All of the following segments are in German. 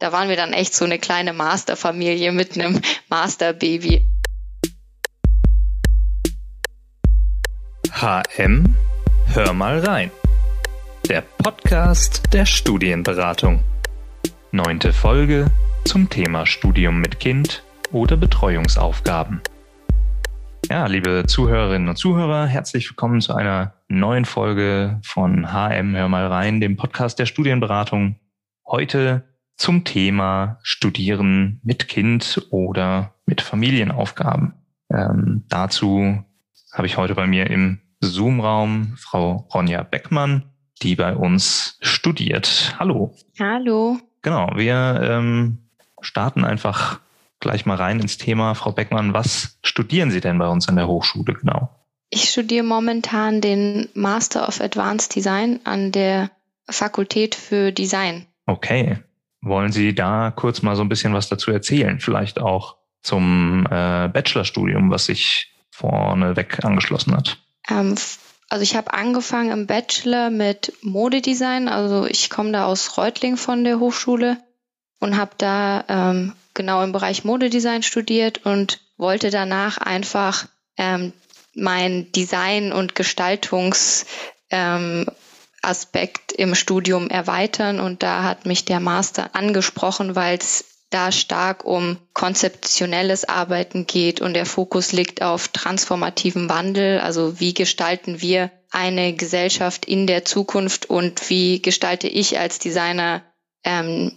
da waren wir dann echt so eine kleine Masterfamilie mit einem Masterbaby. HM, hör mal rein. Der Podcast der Studienberatung. Neunte Folge zum Thema Studium mit Kind oder Betreuungsaufgaben. Ja, liebe Zuhörerinnen und Zuhörer, herzlich willkommen zu einer neuen Folge von HM Hör mal rein, dem Podcast der Studienberatung. Heute zum Thema Studieren mit Kind oder mit Familienaufgaben. Ähm, dazu habe ich heute bei mir im Zoom-Raum Frau Ronja Beckmann, die bei uns studiert. Hallo. Hallo. Genau, wir ähm, starten einfach gleich mal rein ins Thema. Frau Beckmann, was studieren Sie denn bei uns an der Hochschule genau? Ich studiere momentan den Master of Advanced Design an der Fakultät für Design. Okay. Wollen Sie da kurz mal so ein bisschen was dazu erzählen? Vielleicht auch zum äh, Bachelorstudium, was sich vorneweg angeschlossen hat? Ähm, also ich habe angefangen im Bachelor mit Modedesign. Also ich komme da aus Reutling von der Hochschule und habe da ähm, genau im Bereich Modedesign studiert und wollte danach einfach ähm, mein Design- und Gestaltungsaspekt ähm, im Studium erweitern. Und da hat mich der Master angesprochen, weil es da stark um konzeptionelles Arbeiten geht und der Fokus liegt auf transformativen Wandel. Also wie gestalten wir eine Gesellschaft in der Zukunft und wie gestalte ich als Designer ähm,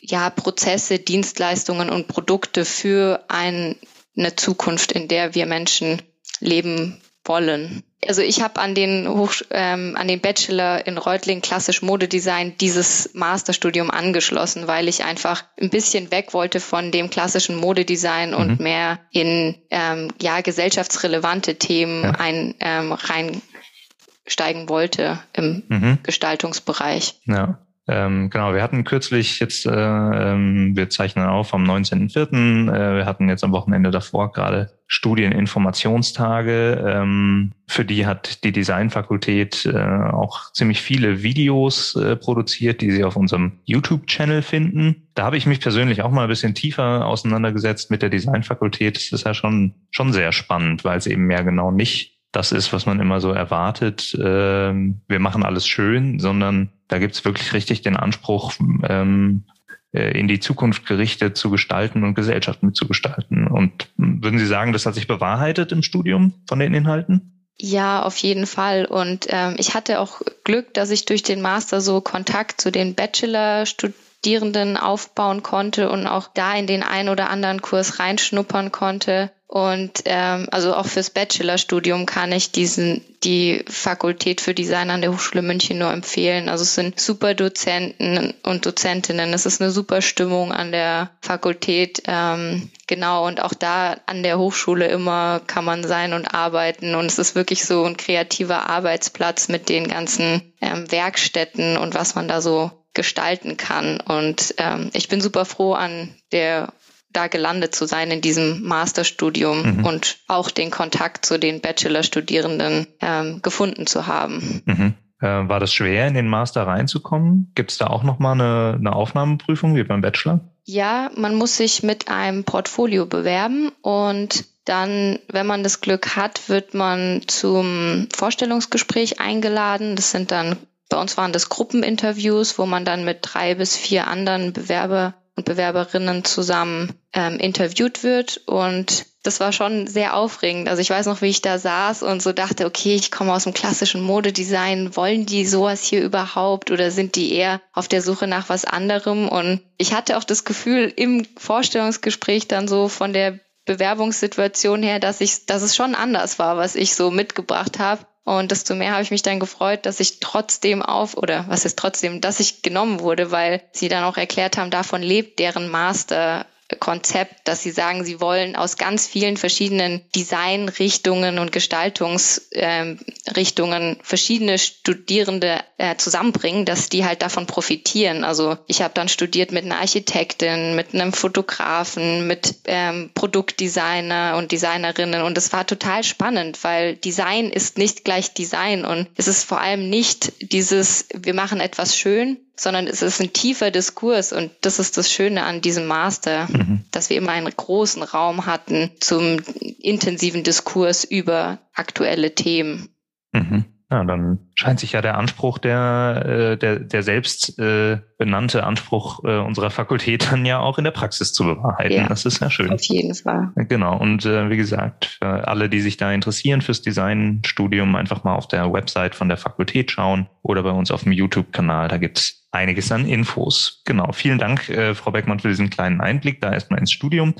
ja, Prozesse, Dienstleistungen und Produkte für ein, eine Zukunft, in der wir Menschen leben wollen. Also ich habe an den Hoch, ähm, an den Bachelor in Reutling klassisch Modedesign dieses Masterstudium angeschlossen, weil ich einfach ein bisschen weg wollte von dem klassischen Modedesign mhm. und mehr in ähm, ja gesellschaftsrelevante Themen ja. ein ähm, reinsteigen wollte im mhm. Gestaltungsbereich. Ja. Ähm, genau, wir hatten kürzlich jetzt, äh, ähm, wir zeichnen auf am 19.04., äh, wir hatten jetzt am Wochenende davor gerade Studieninformationstage. Ähm, für die hat die Designfakultät äh, auch ziemlich viele Videos äh, produziert, die Sie auf unserem YouTube-Channel finden. Da habe ich mich persönlich auch mal ein bisschen tiefer auseinandergesetzt mit der Designfakultät. Das ist ja schon, schon sehr spannend, weil es eben mehr genau nicht das ist, was man immer so erwartet. Ähm, wir machen alles schön, sondern da gibt's wirklich richtig den Anspruch, ähm, äh, in die Zukunft gerichtet zu gestalten und Gesellschaft mitzugestalten. Und würden Sie sagen, das hat sich bewahrheitet im Studium von den Inhalten? Ja, auf jeden Fall. Und ähm, ich hatte auch Glück, dass ich durch den Master so Kontakt zu den Bachelor-Studierenden aufbauen konnte und auch da in den ein oder anderen Kurs reinschnuppern konnte. Und ähm, also auch fürs Bachelorstudium kann ich diesen die Fakultät für Design an der Hochschule München nur empfehlen. Also es sind super Dozenten und Dozentinnen. Es ist eine super Stimmung an der Fakultät. Ähm, genau, und auch da an der Hochschule immer kann man sein und arbeiten. Und es ist wirklich so ein kreativer Arbeitsplatz mit den ganzen ähm, Werkstätten und was man da so gestalten kann. Und ähm, ich bin super froh an der da gelandet zu sein in diesem Masterstudium mhm. und auch den Kontakt zu den Bachelorstudierenden ähm, gefunden zu haben. Mhm. Äh, war das schwer, in den Master reinzukommen? Gibt es da auch nochmal eine, eine Aufnahmeprüfung wie beim Bachelor? Ja, man muss sich mit einem Portfolio bewerben und dann, wenn man das Glück hat, wird man zum Vorstellungsgespräch eingeladen. Das sind dann, bei uns waren das Gruppeninterviews, wo man dann mit drei bis vier anderen Bewerber und Bewerberinnen zusammen ähm, interviewt wird. Und das war schon sehr aufregend. Also ich weiß noch, wie ich da saß und so dachte, okay, ich komme aus dem klassischen Modedesign. Wollen die sowas hier überhaupt oder sind die eher auf der Suche nach was anderem? Und ich hatte auch das Gefühl im Vorstellungsgespräch dann so von der Bewerbungssituation her, dass ich, dass es schon anders war, was ich so mitgebracht habe. Und desto mehr habe ich mich dann gefreut, dass ich trotzdem auf, oder was ist trotzdem, dass ich genommen wurde, weil sie dann auch erklärt haben, davon lebt deren Master Konzept, dass sie sagen, sie wollen aus ganz vielen verschiedenen Designrichtungen und Gestaltungsrichtungen ähm, verschiedene Studierende äh, zusammenbringen, dass die halt davon profitieren. Also ich habe dann studiert mit einer Architektin, mit einem Fotografen, mit ähm, Produktdesigner und Designerinnen und es war total spannend, weil Design ist nicht gleich Design und es ist vor allem nicht dieses, wir machen etwas schön, sondern es ist ein tiefer Diskurs und das ist das Schöne an diesem Master, mhm. dass wir immer einen großen Raum hatten zum intensiven Diskurs über aktuelle Themen. Mhm. Ja, dann scheint sich ja der Anspruch, der, äh, der, der selbst äh, benannte Anspruch äh, unserer Fakultät dann ja auch in der Praxis zu bewahrheiten. Ja, das ist ja schön. Auf jeden Fall. Genau. Und äh, wie gesagt, für alle, die sich da interessieren fürs Designstudium, einfach mal auf der Website von der Fakultät schauen oder bei uns auf dem YouTube-Kanal. Da gibt's einiges an Infos. Genau. Vielen Dank, äh, Frau Beckmann, für diesen kleinen Einblick da erstmal ins Studium.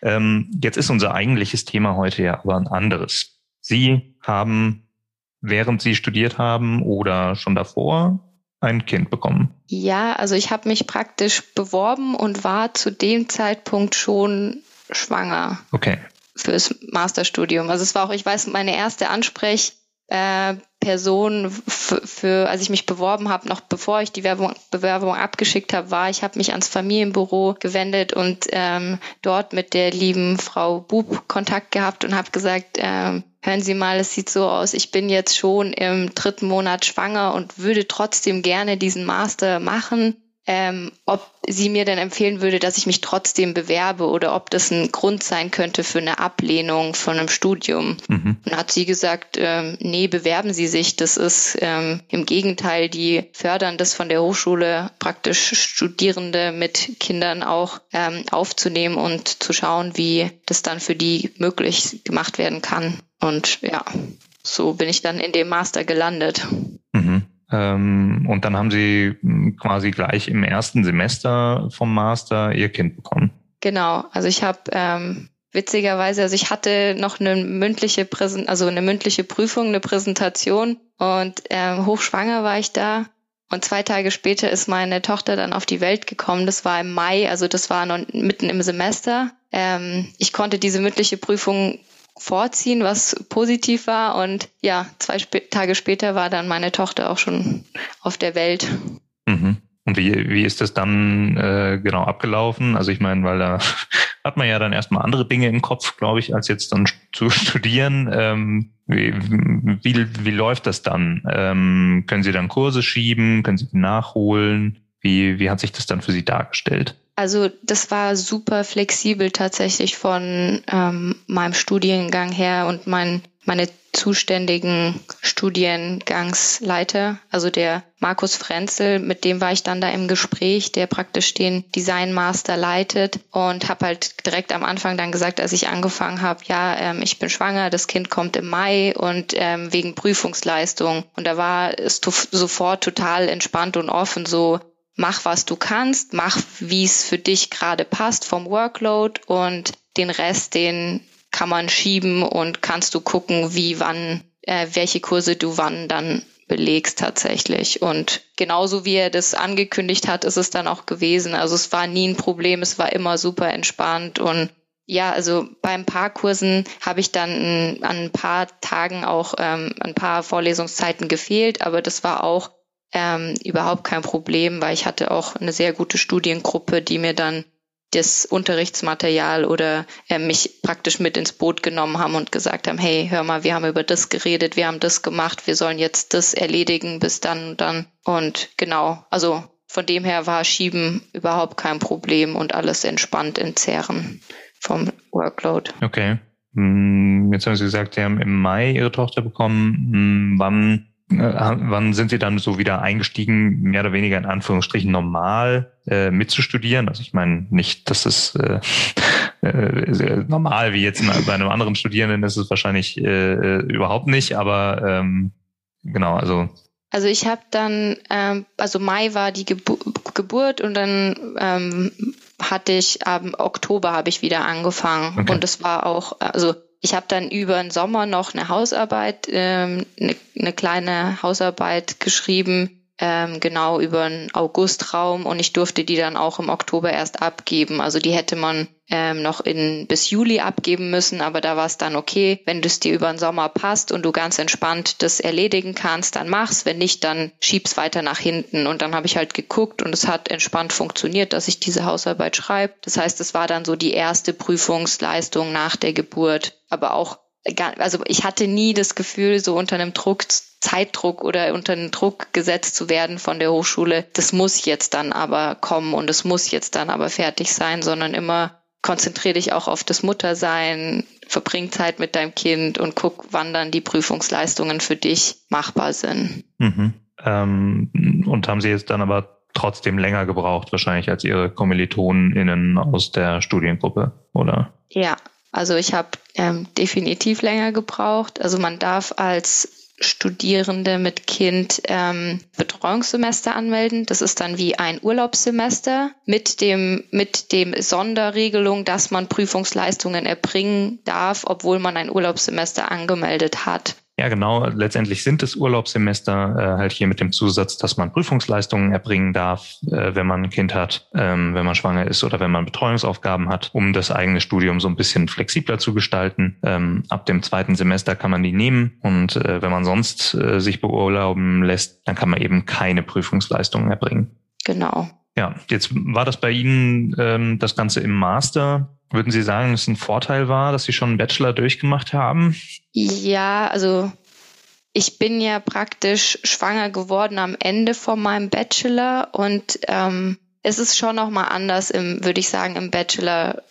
Ähm, jetzt ist unser eigentliches Thema heute ja aber ein anderes. Sie haben während Sie studiert haben oder schon davor ein Kind bekommen? Ja, also ich habe mich praktisch beworben und war zu dem Zeitpunkt schon schwanger. Okay. Fürs Masterstudium. Also es war auch, ich weiß, meine erste Ansprech, äh, Person für, für, als ich mich beworben habe, noch bevor ich die Werbung, Bewerbung abgeschickt habe, war, ich habe mich ans Familienbüro gewendet und ähm, dort mit der lieben Frau Bub Kontakt gehabt und habe gesagt, ähm, hören Sie mal, es sieht so aus, ich bin jetzt schon im dritten Monat schwanger und würde trotzdem gerne diesen Master machen ähm, ob sie mir denn empfehlen würde, dass ich mich trotzdem bewerbe oder ob das ein Grund sein könnte für eine Ablehnung von einem Studium. Mhm. Und hat sie gesagt, ähm, nee, bewerben Sie sich. Das ist ähm, im Gegenteil, die fördern das von der Hochschule praktisch Studierende mit Kindern auch ähm, aufzunehmen und zu schauen, wie das dann für die möglich gemacht werden kann. Und ja, so bin ich dann in dem Master gelandet. Ähm, und dann haben Sie hm, quasi gleich im ersten Semester vom Master Ihr Kind bekommen. Genau, also ich habe ähm, witzigerweise, also ich hatte noch eine mündliche Präsent, also eine mündliche Prüfung, eine Präsentation und ähm, hochschwanger war ich da. Und zwei Tage später ist meine Tochter dann auf die Welt gekommen. Das war im Mai, also das war noch mitten im Semester. Ähm, ich konnte diese mündliche Prüfung vorziehen, was positiv war. Und ja, zwei Sp Tage später war dann meine Tochter auch schon auf der Welt. Mhm. Und wie, wie ist das dann äh, genau abgelaufen? Also ich meine, weil da hat man ja dann erstmal andere Dinge im Kopf, glaube ich, als jetzt dann zu studieren. Ähm, wie, wie, wie läuft das dann? Ähm, können Sie dann Kurse schieben? Können Sie nachholen? Wie, wie hat sich das dann für Sie dargestellt? Also das war super flexibel tatsächlich von ähm, meinem Studiengang her und mein, meine zuständigen Studiengangsleiter, also der Markus Frenzel, mit dem war ich dann da im Gespräch, der praktisch den Design Master leitet und habe halt direkt am Anfang dann gesagt, als ich angefangen habe, ja, ähm, ich bin schwanger, das Kind kommt im Mai und ähm, wegen Prüfungsleistung. Und da war es sofort total entspannt und offen so, mach, was du kannst, mach, wie es für dich gerade passt vom Workload und den Rest, den kann man schieben und kannst du gucken, wie, wann, äh, welche Kurse du wann dann belegst tatsächlich. Und genauso wie er das angekündigt hat, ist es dann auch gewesen. Also es war nie ein Problem, es war immer super entspannt und ja, also bei ein paar Kursen habe ich dann an ein paar Tagen auch ähm, ein paar Vorlesungszeiten gefehlt, aber das war auch ähm, überhaupt kein Problem, weil ich hatte auch eine sehr gute Studiengruppe, die mir dann das Unterrichtsmaterial oder äh, mich praktisch mit ins Boot genommen haben und gesagt haben, hey, hör mal, wir haben über das geredet, wir haben das gemacht, wir sollen jetzt das erledigen bis dann und dann. Und genau, also von dem her war Schieben überhaupt kein Problem und alles entspannt entzerren vom Workload. Okay. Hm, jetzt haben Sie gesagt, Sie haben im Mai Ihre Tochter bekommen. Hm, wann wann sind Sie dann so wieder eingestiegen, mehr oder weniger in Anführungsstrichen normal äh, mitzustudieren? Also ich meine nicht, dass es äh, äh, normal wie jetzt bei einem anderen Studierenden ist es wahrscheinlich äh, äh, überhaupt nicht, aber ähm, genau, also also ich habe dann, ähm, also Mai war die Gebu Geburt und dann ähm, hatte ich, ab Oktober habe ich wieder angefangen okay. und es war auch, also ich habe dann über den Sommer noch eine Hausarbeit, ähm, eine, eine kleine Hausarbeit geschrieben, ähm, genau über einen Augustraum und ich durfte die dann auch im Oktober erst abgeben. Also die hätte man ähm, noch in bis Juli abgeben müssen, aber da war es dann okay, wenn es dir über den Sommer passt und du ganz entspannt das erledigen kannst, dann mach's. Wenn nicht, dann schieb's weiter nach hinten. Und dann habe ich halt geguckt und es hat entspannt funktioniert, dass ich diese Hausarbeit schreibe. Das heißt, es war dann so die erste Prüfungsleistung nach der Geburt, aber auch also ich hatte nie das Gefühl, so unter einem Druck, Zeitdruck oder unter einen Druck gesetzt zu werden von der Hochschule. Das muss jetzt dann aber kommen und es muss jetzt dann aber fertig sein, sondern immer konzentriere dich auch auf das Muttersein, verbring Zeit mit deinem Kind und guck, wann dann die Prüfungsleistungen für dich machbar sind. Mhm. Ähm, und haben Sie jetzt dann aber trotzdem länger gebraucht, wahrscheinlich als Ihre KommilitonInnen aus der Studiengruppe, oder? Ja, also ich habe ähm, definitiv länger gebraucht. Also man darf als Studierende mit Kind ähm, Betreuungssemester anmelden. Das ist dann wie ein Urlaubssemester mit dem, mit dem Sonderregelung, dass man Prüfungsleistungen erbringen darf, obwohl man ein Urlaubssemester angemeldet hat. Ja, genau. Letztendlich sind es Urlaubssemester äh, halt hier mit dem Zusatz, dass man Prüfungsleistungen erbringen darf, äh, wenn man ein Kind hat, ähm, wenn man schwanger ist oder wenn man Betreuungsaufgaben hat, um das eigene Studium so ein bisschen flexibler zu gestalten. Ähm, ab dem zweiten Semester kann man die nehmen und äh, wenn man sonst äh, sich beurlauben lässt, dann kann man eben keine Prüfungsleistungen erbringen. Genau. Ja, jetzt war das bei Ihnen ähm, das Ganze im Master. Würden Sie sagen, dass es ein Vorteil war, dass Sie schon einen Bachelor durchgemacht haben? Ja, also ich bin ja praktisch schwanger geworden am Ende von meinem Bachelor und ähm, es ist schon nochmal anders, im, würde ich sagen, im Bachelor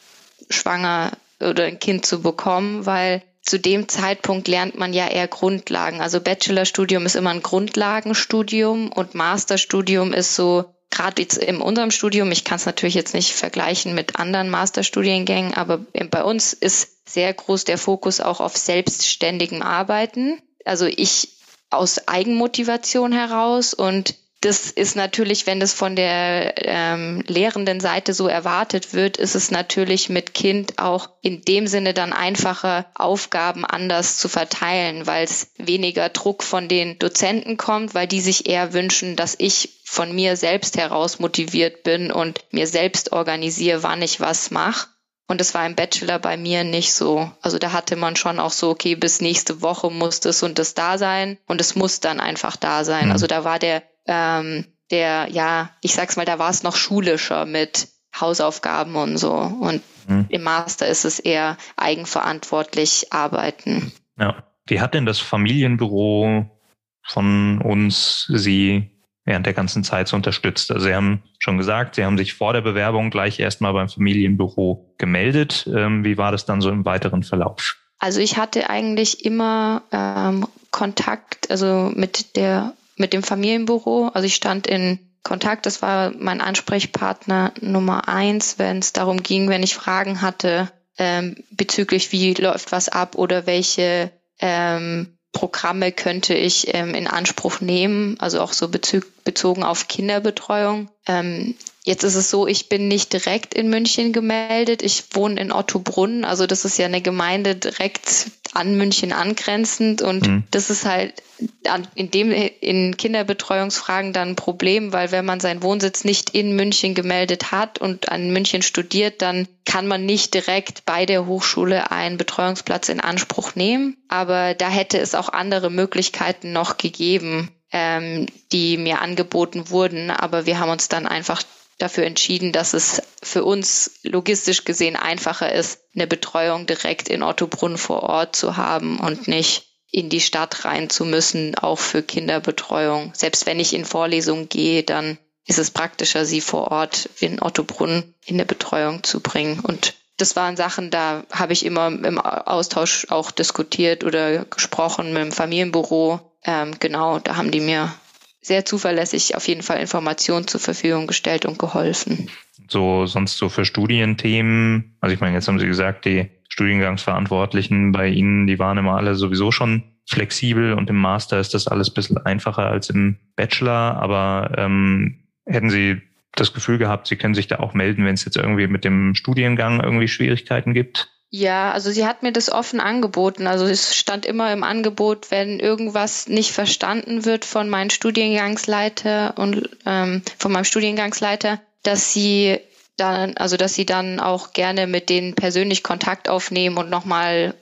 schwanger oder ein Kind zu bekommen, weil zu dem Zeitpunkt lernt man ja eher Grundlagen. Also Bachelorstudium ist immer ein Grundlagenstudium und Masterstudium ist so gerade jetzt in unserem Studium, ich kann es natürlich jetzt nicht vergleichen mit anderen Masterstudiengängen, aber bei uns ist sehr groß der Fokus auch auf selbstständigem Arbeiten. Also ich aus Eigenmotivation heraus und das ist natürlich, wenn das von der ähm, lehrenden Seite so erwartet wird, ist es natürlich mit Kind auch in dem Sinne dann einfacher, Aufgaben anders zu verteilen, weil es weniger Druck von den Dozenten kommt, weil die sich eher wünschen, dass ich von mir selbst heraus motiviert bin und mir selbst organisiere, wann ich was mache. Und das war im Bachelor bei mir nicht so. Also da hatte man schon auch so, okay, bis nächste Woche muss das und das da sein und es muss dann einfach da sein. Mhm. Also da war der ähm, der, ja, ich sag's mal, da war es noch schulischer mit Hausaufgaben und so. Und mhm. im Master ist es eher eigenverantwortlich arbeiten. Ja. Wie hat denn das Familienbüro von uns Sie während der ganzen Zeit so unterstützt? Also Sie haben schon gesagt, Sie haben sich vor der Bewerbung gleich erstmal beim Familienbüro gemeldet. Ähm, wie war das dann so im weiteren Verlauf? Also ich hatte eigentlich immer ähm, Kontakt, also mit der mit dem Familienbüro. Also ich stand in Kontakt. Das war mein Ansprechpartner Nummer eins, wenn es darum ging, wenn ich Fragen hatte ähm, bezüglich, wie läuft was ab oder welche ähm, Programme könnte ich ähm, in Anspruch nehmen, also auch so bezug, bezogen auf Kinderbetreuung. Ähm, jetzt ist es so, ich bin nicht direkt in München gemeldet. Ich wohne in Ottobrunn, also das ist ja eine Gemeinde direkt an München angrenzend und mhm. das ist halt in dem in Kinderbetreuungsfragen dann ein Problem, weil wenn man seinen Wohnsitz nicht in München gemeldet hat und an München studiert, dann kann man nicht direkt bei der Hochschule einen Betreuungsplatz in Anspruch nehmen. Aber da hätte es auch andere Möglichkeiten noch gegeben, ähm, die mir angeboten wurden. Aber wir haben uns dann einfach dafür entschieden, dass es für uns logistisch gesehen einfacher ist, eine Betreuung direkt in Ottobrunn vor Ort zu haben und nicht in die Stadt rein zu müssen, auch für Kinderbetreuung. Selbst wenn ich in Vorlesungen gehe, dann ist es praktischer, sie vor Ort in Ottobrunn in der Betreuung zu bringen. Und das waren Sachen, da habe ich immer im Austausch auch diskutiert oder gesprochen mit dem Familienbüro. Ähm, genau, da haben die mir sehr zuverlässig auf jeden Fall Informationen zur Verfügung gestellt und geholfen. So sonst so für Studienthemen, also ich meine, jetzt haben Sie gesagt, die Studiengangsverantwortlichen bei Ihnen, die waren immer alle sowieso schon flexibel und im Master ist das alles ein bisschen einfacher als im Bachelor, aber ähm, hätten Sie das Gefühl gehabt, Sie können sich da auch melden, wenn es jetzt irgendwie mit dem Studiengang irgendwie Schwierigkeiten gibt? Ja, also sie hat mir das offen angeboten. Also es stand immer im Angebot, wenn irgendwas nicht verstanden wird von meinem Studiengangsleiter und ähm, von meinem Studiengangsleiter, dass sie dann, also dass sie dann auch gerne mit denen persönlich Kontakt aufnehmen und nochmal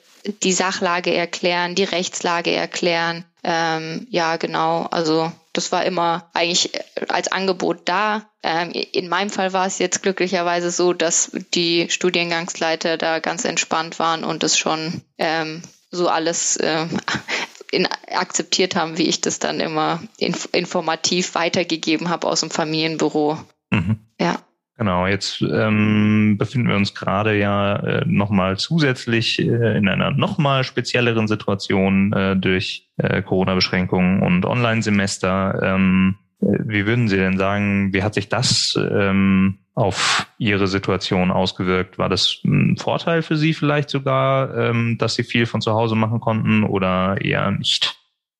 die Sachlage erklären, die Rechtslage erklären. Ähm, ja, genau. Also das war immer eigentlich als Angebot da. Ähm, in meinem Fall war es jetzt glücklicherweise so, dass die Studiengangsleiter da ganz entspannt waren und es schon ähm, so alles äh, in, akzeptiert haben, wie ich das dann immer inf informativ weitergegeben habe aus dem Familienbüro. Mhm. Ja. Genau, jetzt ähm, befinden wir uns gerade ja äh, nochmal zusätzlich äh, in einer nochmal spezielleren Situation äh, durch äh, Corona-Beschränkungen und Online-Semester. Ähm, äh, wie würden Sie denn sagen, wie hat sich das ähm, auf Ihre Situation ausgewirkt? War das ein Vorteil für Sie vielleicht sogar, ähm, dass Sie viel von zu Hause machen konnten oder eher nicht?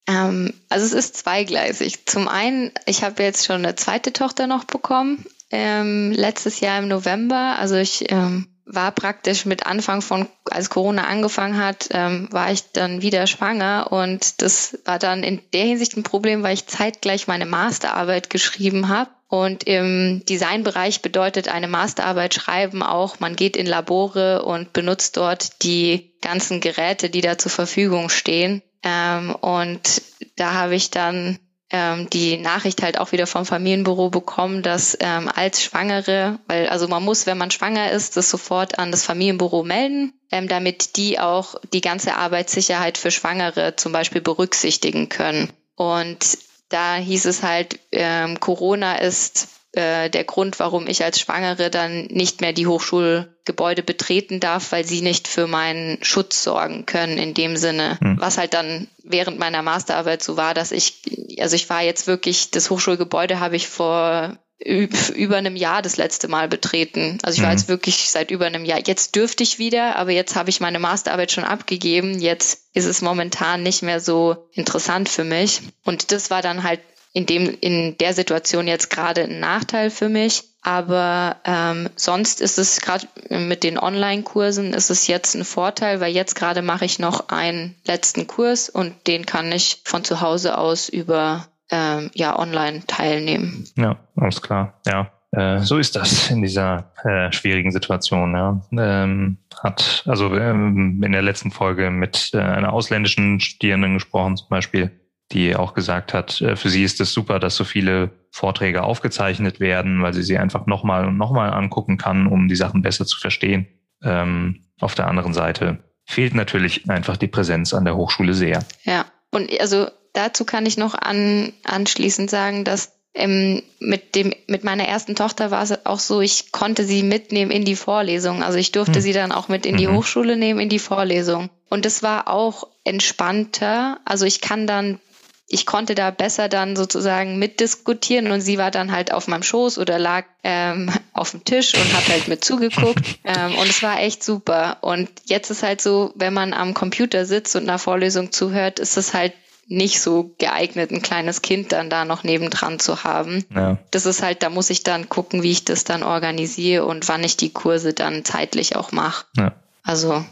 Ähm, also es ist zweigleisig. Zum einen, ich habe jetzt schon eine zweite Tochter noch bekommen ähm, letztes Jahr im November. Also ich ähm, war praktisch mit Anfang von, als Corona angefangen hat, ähm, war ich dann wieder schwanger und das war dann in der Hinsicht ein Problem, weil ich zeitgleich meine Masterarbeit geschrieben habe. Und im Designbereich bedeutet eine Masterarbeit schreiben auch, man geht in Labore und benutzt dort die ganzen Geräte, die da zur Verfügung stehen. Ähm, und da habe ich dann ähm, die Nachricht halt auch wieder vom Familienbüro bekommen, dass ähm, als Schwangere, weil also man muss, wenn man schwanger ist, das sofort an das Familienbüro melden, ähm, damit die auch die ganze Arbeitssicherheit für Schwangere zum Beispiel berücksichtigen können. Und da hieß es halt, ähm, Corona ist äh, der Grund, warum ich als Schwangere dann nicht mehr die Hochschulgebäude betreten darf, weil sie nicht für meinen Schutz sorgen können in dem Sinne. Hm. Was halt dann während meiner Masterarbeit so war, dass ich, also ich war jetzt wirklich, das Hochschulgebäude habe ich vor über einem Jahr das letzte Mal betreten. Also ich war mhm. jetzt wirklich seit über einem Jahr. Jetzt dürfte ich wieder, aber jetzt habe ich meine Masterarbeit schon abgegeben. Jetzt ist es momentan nicht mehr so interessant für mich. Und das war dann halt in dem in der Situation jetzt gerade ein Nachteil für mich. Aber ähm, sonst ist es gerade mit den Online-Kursen ist es jetzt ein Vorteil, weil jetzt gerade mache ich noch einen letzten Kurs und den kann ich von zu Hause aus über ähm, ja online teilnehmen. Ja, alles klar. Ja, äh, so ist das in dieser äh, schwierigen Situation. Ja. Ähm, hat also ähm, in der letzten Folge mit äh, einer ausländischen Studierenden gesprochen zum Beispiel, die auch gesagt hat, äh, für sie ist es super, dass so viele Vorträge aufgezeichnet werden, weil sie sie einfach nochmal und nochmal angucken kann, um die Sachen besser zu verstehen. Ähm, auf der anderen Seite fehlt natürlich einfach die Präsenz an der Hochschule sehr. Ja, und also dazu kann ich noch an, anschließend sagen, dass ähm, mit dem mit meiner ersten Tochter war es auch so, ich konnte sie mitnehmen in die Vorlesung. Also ich durfte hm. sie dann auch mit in die mhm. Hochschule nehmen in die Vorlesung. Und es war auch entspannter. Also ich kann dann ich konnte da besser dann sozusagen mitdiskutieren und sie war dann halt auf meinem Schoß oder lag ähm, auf dem Tisch und hat halt mit zugeguckt ähm, und es war echt super. Und jetzt ist halt so, wenn man am Computer sitzt und einer Vorlesung zuhört, ist es halt nicht so geeignet, ein kleines Kind dann da noch nebendran zu haben. Ja. Das ist halt, da muss ich dann gucken, wie ich das dann organisiere und wann ich die Kurse dann zeitlich auch mache. Ja. Also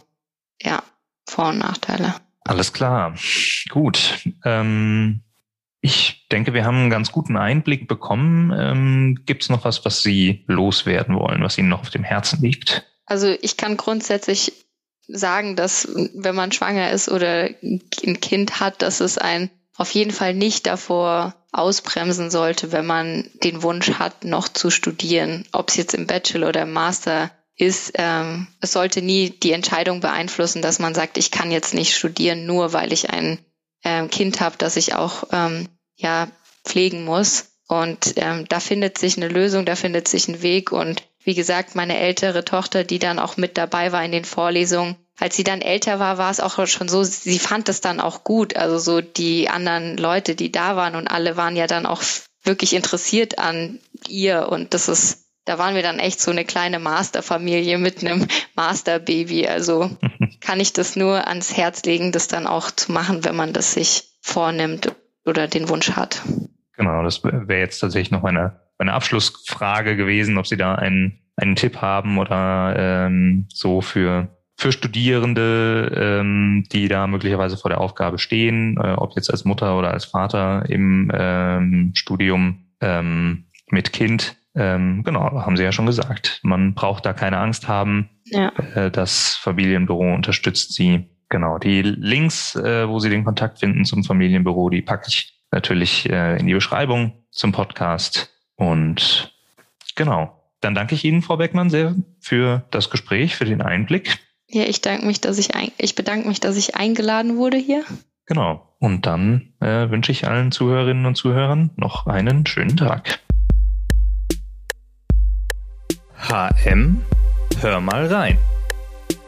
ja, Vor- und Nachteile. Alles klar. Gut. Ähm, ich denke, wir haben einen ganz guten Einblick bekommen. Ähm, Gibt es noch was, was Sie loswerden wollen, was Ihnen noch auf dem Herzen liegt? Also ich kann grundsätzlich sagen, dass wenn man schwanger ist oder ein Kind hat, dass es ein auf jeden Fall nicht davor ausbremsen sollte, wenn man den Wunsch hat, noch zu studieren, ob es jetzt im Bachelor oder im Master ist, ähm, es sollte nie die Entscheidung beeinflussen, dass man sagt, ich kann jetzt nicht studieren, nur weil ich ein ähm, Kind habe, das ich auch ähm, ja pflegen muss. Und ähm, da findet sich eine Lösung, da findet sich ein Weg. Und wie gesagt, meine ältere Tochter, die dann auch mit dabei war in den Vorlesungen, als sie dann älter war, war es auch schon so, sie fand es dann auch gut. Also so die anderen Leute, die da waren und alle waren ja dann auch wirklich interessiert an ihr. Und das ist da waren wir dann echt so eine kleine Masterfamilie mit einem Masterbaby. Also kann ich das nur ans Herz legen, das dann auch zu machen, wenn man das sich vornimmt oder den Wunsch hat. Genau, das wäre jetzt tatsächlich noch meine, meine Abschlussfrage gewesen, ob Sie da einen, einen Tipp haben oder ähm, so für für Studierende, ähm, die da möglicherweise vor der Aufgabe stehen, äh, ob jetzt als Mutter oder als Vater im ähm, Studium ähm, mit Kind, ähm, genau, haben Sie ja schon gesagt. Man braucht da keine Angst haben. Ja. Äh, das Familienbüro unterstützt Sie. Genau, die Links, äh, wo Sie den Kontakt finden zum Familienbüro, die packe ich natürlich äh, in die Beschreibung zum Podcast. Und genau, dann danke ich Ihnen, Frau Beckmann, sehr für das Gespräch, für den Einblick. Ja, ich danke mich, dass ich ein, ich bedanke mich, dass ich eingeladen wurde hier. Genau. Und dann äh, wünsche ich allen Zuhörerinnen und Zuhörern noch einen schönen Tag. HM, hör mal rein.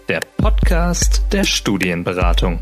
Der Podcast der Studienberatung.